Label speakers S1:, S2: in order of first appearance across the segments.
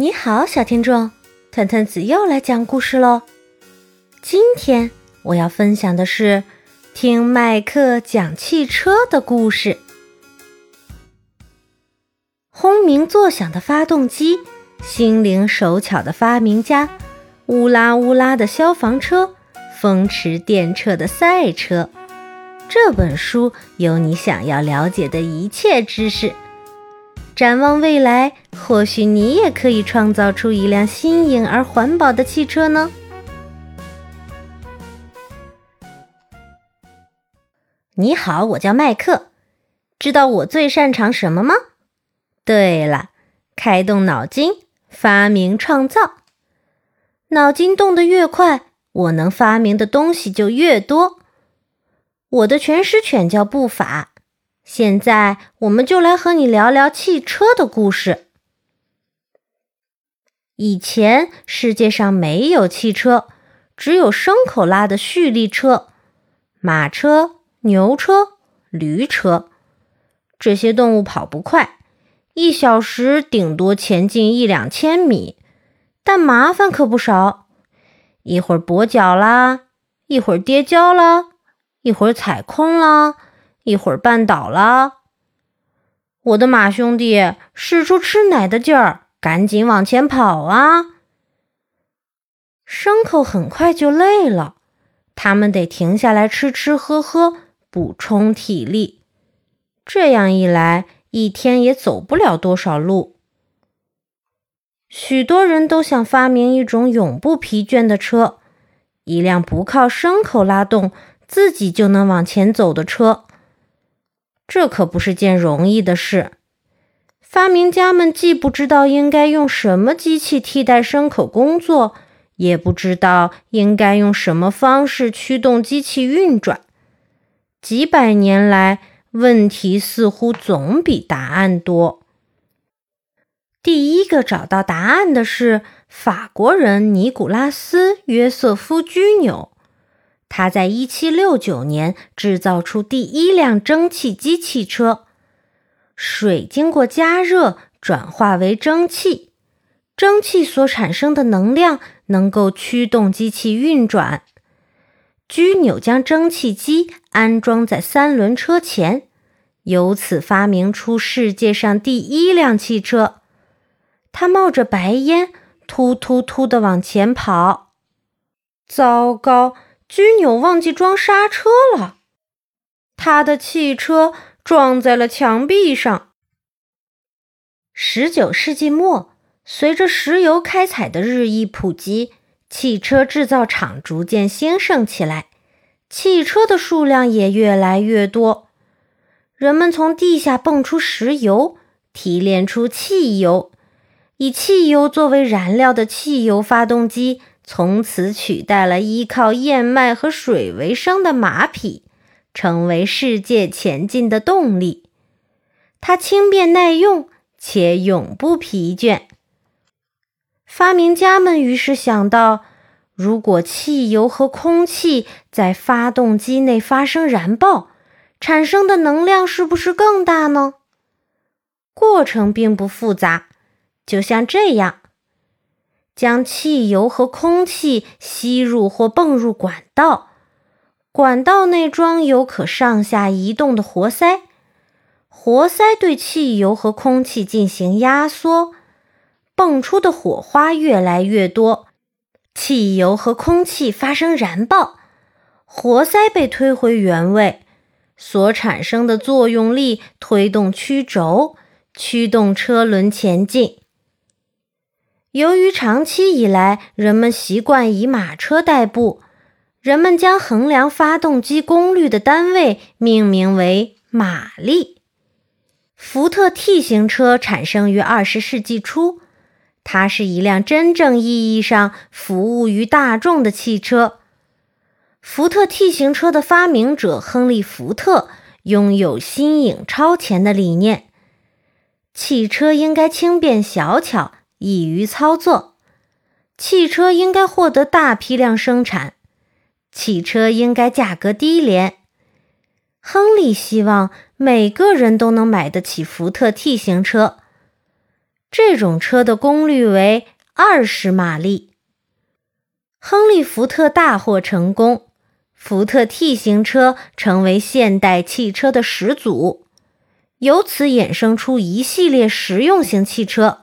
S1: 你好，小听众，团团子又来讲故事喽。今天我要分享的是听麦克讲汽车的故事。轰鸣作响的发动机，心灵手巧的发明家，乌拉乌拉的消防车，风驰电掣的赛车。这本书有你想要了解的一切知识。展望未来，或许你也可以创造出一辆新颖而环保的汽车呢。你好，我叫麦克。知道我最擅长什么吗？对了，开动脑筋，发明创造。脑筋动得越快，我能发明的东西就越多。我的全师犬叫步法。现在，我们就来和你聊聊汽车的故事。以前世界上没有汽车，只有牲口拉的蓄力车、马车、牛车、驴车。这些动物跑不快，一小时顶多前进一两千米，但麻烦可不少。一会儿跛脚啦，一会儿跌跤啦，一会儿踩空啦。一会儿绊倒了，我的马兄弟使出吃奶的劲儿，赶紧往前跑啊！牲口很快就累了，他们得停下来吃吃喝喝，补充体力。这样一来，一天也走不了多少路。许多人都想发明一种永不疲倦的车，一辆不靠牲口拉动，自己就能往前走的车。这可不是件容易的事。发明家们既不知道应该用什么机器替代牲口工作，也不知道应该用什么方式驱动机器运转。几百年来，问题似乎总比答案多。第一个找到答案的是法国人尼古拉斯·约瑟夫·居纽。他在1769年制造出第一辆蒸汽机汽车，水经过加热转化为蒸汽，蒸汽所产生的能量能够驱动机器运转。居纽将蒸汽机安装在三轮车前，由此发明出世界上第一辆汽车。它冒着白烟，突突突地往前跑。糟糕！居纽忘记装刹车了，他的汽车撞在了墙壁上。十九世纪末，随着石油开采的日益普及，汽车制造厂逐渐兴盛起来，汽车的数量也越来越多。人们从地下泵出石油，提炼出汽油，以汽油作为燃料的汽油发动机。从此取代了依靠燕麦和水为生的马匹，成为世界前进的动力。它轻便耐用且永不疲倦。发明家们于是想到：如果汽油和空气在发动机内发生燃爆，产生的能量是不是更大呢？过程并不复杂，就像这样。将汽油和空气吸入或泵入管道，管道内装有可上下移动的活塞，活塞对汽油和空气进行压缩，泵出的火花越来越多，汽油和空气发生燃爆，活塞被推回原位，所产生的作用力推动曲轴，驱动车轮前进。由于长期以来人们习惯以马车代步，人们将衡量发动机功率的单位命名为马力。福特 T 型车产生于二十世纪初，它是一辆真正意义上服务于大众的汽车。福特 T 型车的发明者亨利·福特拥有新颖超前的理念：汽车应该轻便小巧。易于操作，汽车应该获得大批量生产，汽车应该价格低廉。亨利希望每个人都能买得起福特 T 型车。这种车的功率为二十马力。亨利·福特大获成功，福特 T 型车成为现代汽车的始祖，由此衍生出一系列实用型汽车。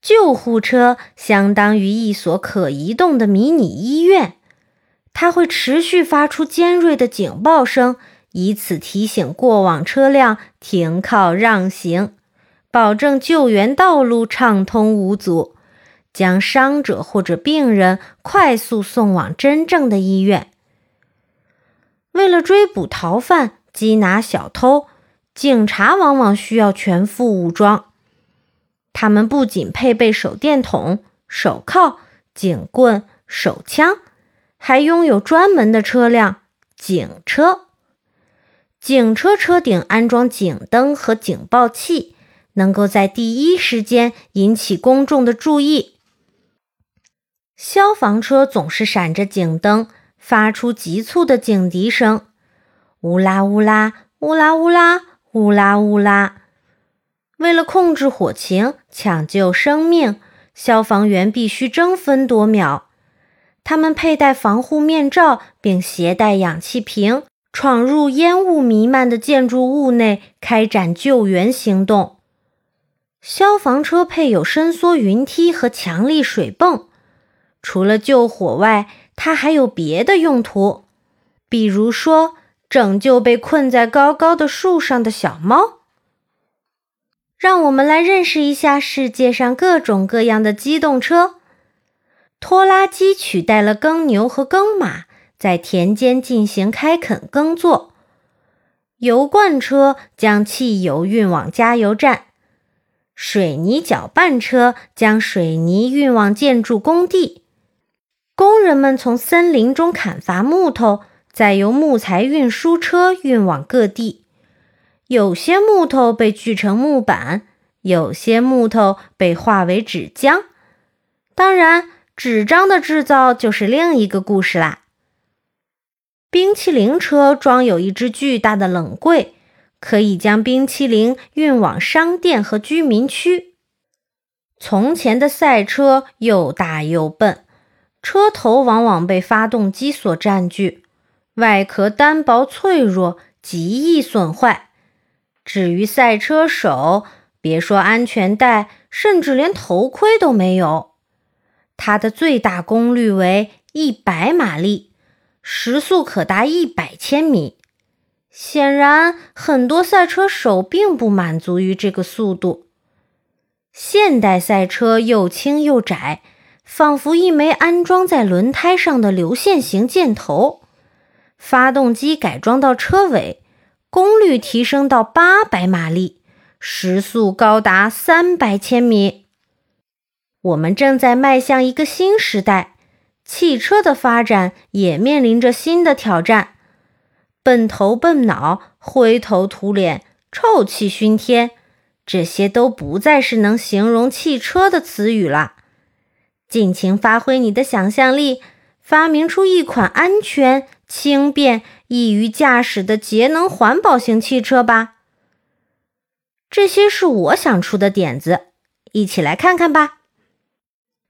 S1: 救护车相当于一所可移动的迷你医院，它会持续发出尖锐的警报声，以此提醒过往车辆停靠让行，保证救援道路畅通无阻。将伤者或者病人快速送往真正的医院。为了追捕逃犯、缉拿小偷，警察往往需要全副武装。他们不仅配备手电筒、手铐、警棍、手枪，还拥有专门的车辆——警车。警车车顶安装警灯和警报器，能够在第一时间引起公众的注意。消防车总是闪着警灯，发出急促的警笛声，乌拉乌拉，乌拉乌拉，乌拉乌拉。为了控制火情，抢救生命，消防员必须争分夺秒。他们佩戴防护面罩，并携带氧气瓶，闯入烟雾弥漫的建筑物内，开展救援行动。消防车配有伸缩云梯和强力水泵。除了救火外，它还有别的用途，比如说拯救被困在高高的树上的小猫。让我们来认识一下世界上各种各样的机动车。拖拉机取代了耕牛和耕马，在田间进行开垦耕作。油罐车将汽油运往加油站，水泥搅拌车将水泥运往建筑工地。工人们从森林中砍伐木头，再由木材运输车运往各地。有些木头被锯成木板，有些木头被化为纸浆。当然，纸张的制造就是另一个故事啦。冰淇淋车装有一只巨大的冷柜，可以将冰淇淋运往商店和居民区。从前的赛车又大又笨。车头往往被发动机所占据，外壳单薄脆弱，极易损坏。至于赛车手，别说安全带，甚至连头盔都没有。它的最大功率为一百马力，时速可达一百千米。显然，很多赛车手并不满足于这个速度。现代赛车又轻又窄。仿佛一枚安装在轮胎上的流线型箭头，发动机改装到车尾，功率提升到八百马力，时速高达三百千米。我们正在迈向一个新时代，汽车的发展也面临着新的挑战。笨头笨脑、灰头土脸、臭气熏天，这些都不再是能形容汽车的词语了。尽情发挥你的想象力，发明出一款安全、轻便、易于驾驶的节能环保型汽车吧！这些是我想出的点子，一起来看看吧。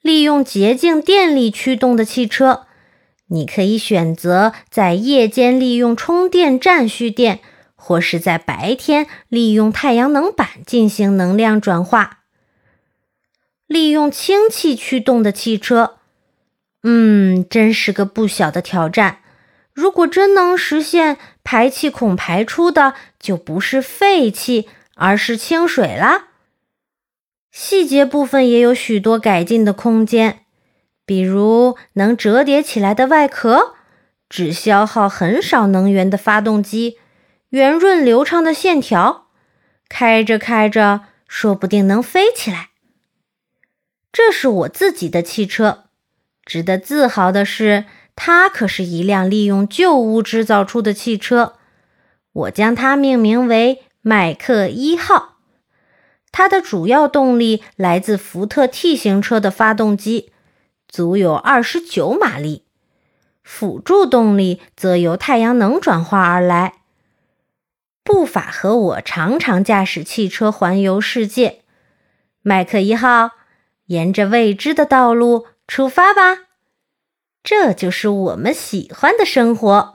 S1: 利用洁净电力驱动的汽车，你可以选择在夜间利用充电站蓄电，或是在白天利用太阳能板进行能量转化。利用氢气驱动的汽车，嗯，真是个不小的挑战。如果真能实现，排气孔排出的就不是废气，而是清水啦。细节部分也有许多改进的空间，比如能折叠起来的外壳，只消耗很少能源的发动机，圆润流畅的线条，开着开着，说不定能飞起来。这是我自己的汽车，值得自豪的是，它可是一辆利用旧物制造出的汽车。我将它命名为麦克一号。它的主要动力来自福特 T 型车的发动机，足有二十九马力；辅助动力则由太阳能转化而来。布法和我常常驾驶汽车环游世界。麦克一号，沿着未知的道路出发吧！这就是我们喜欢的生活。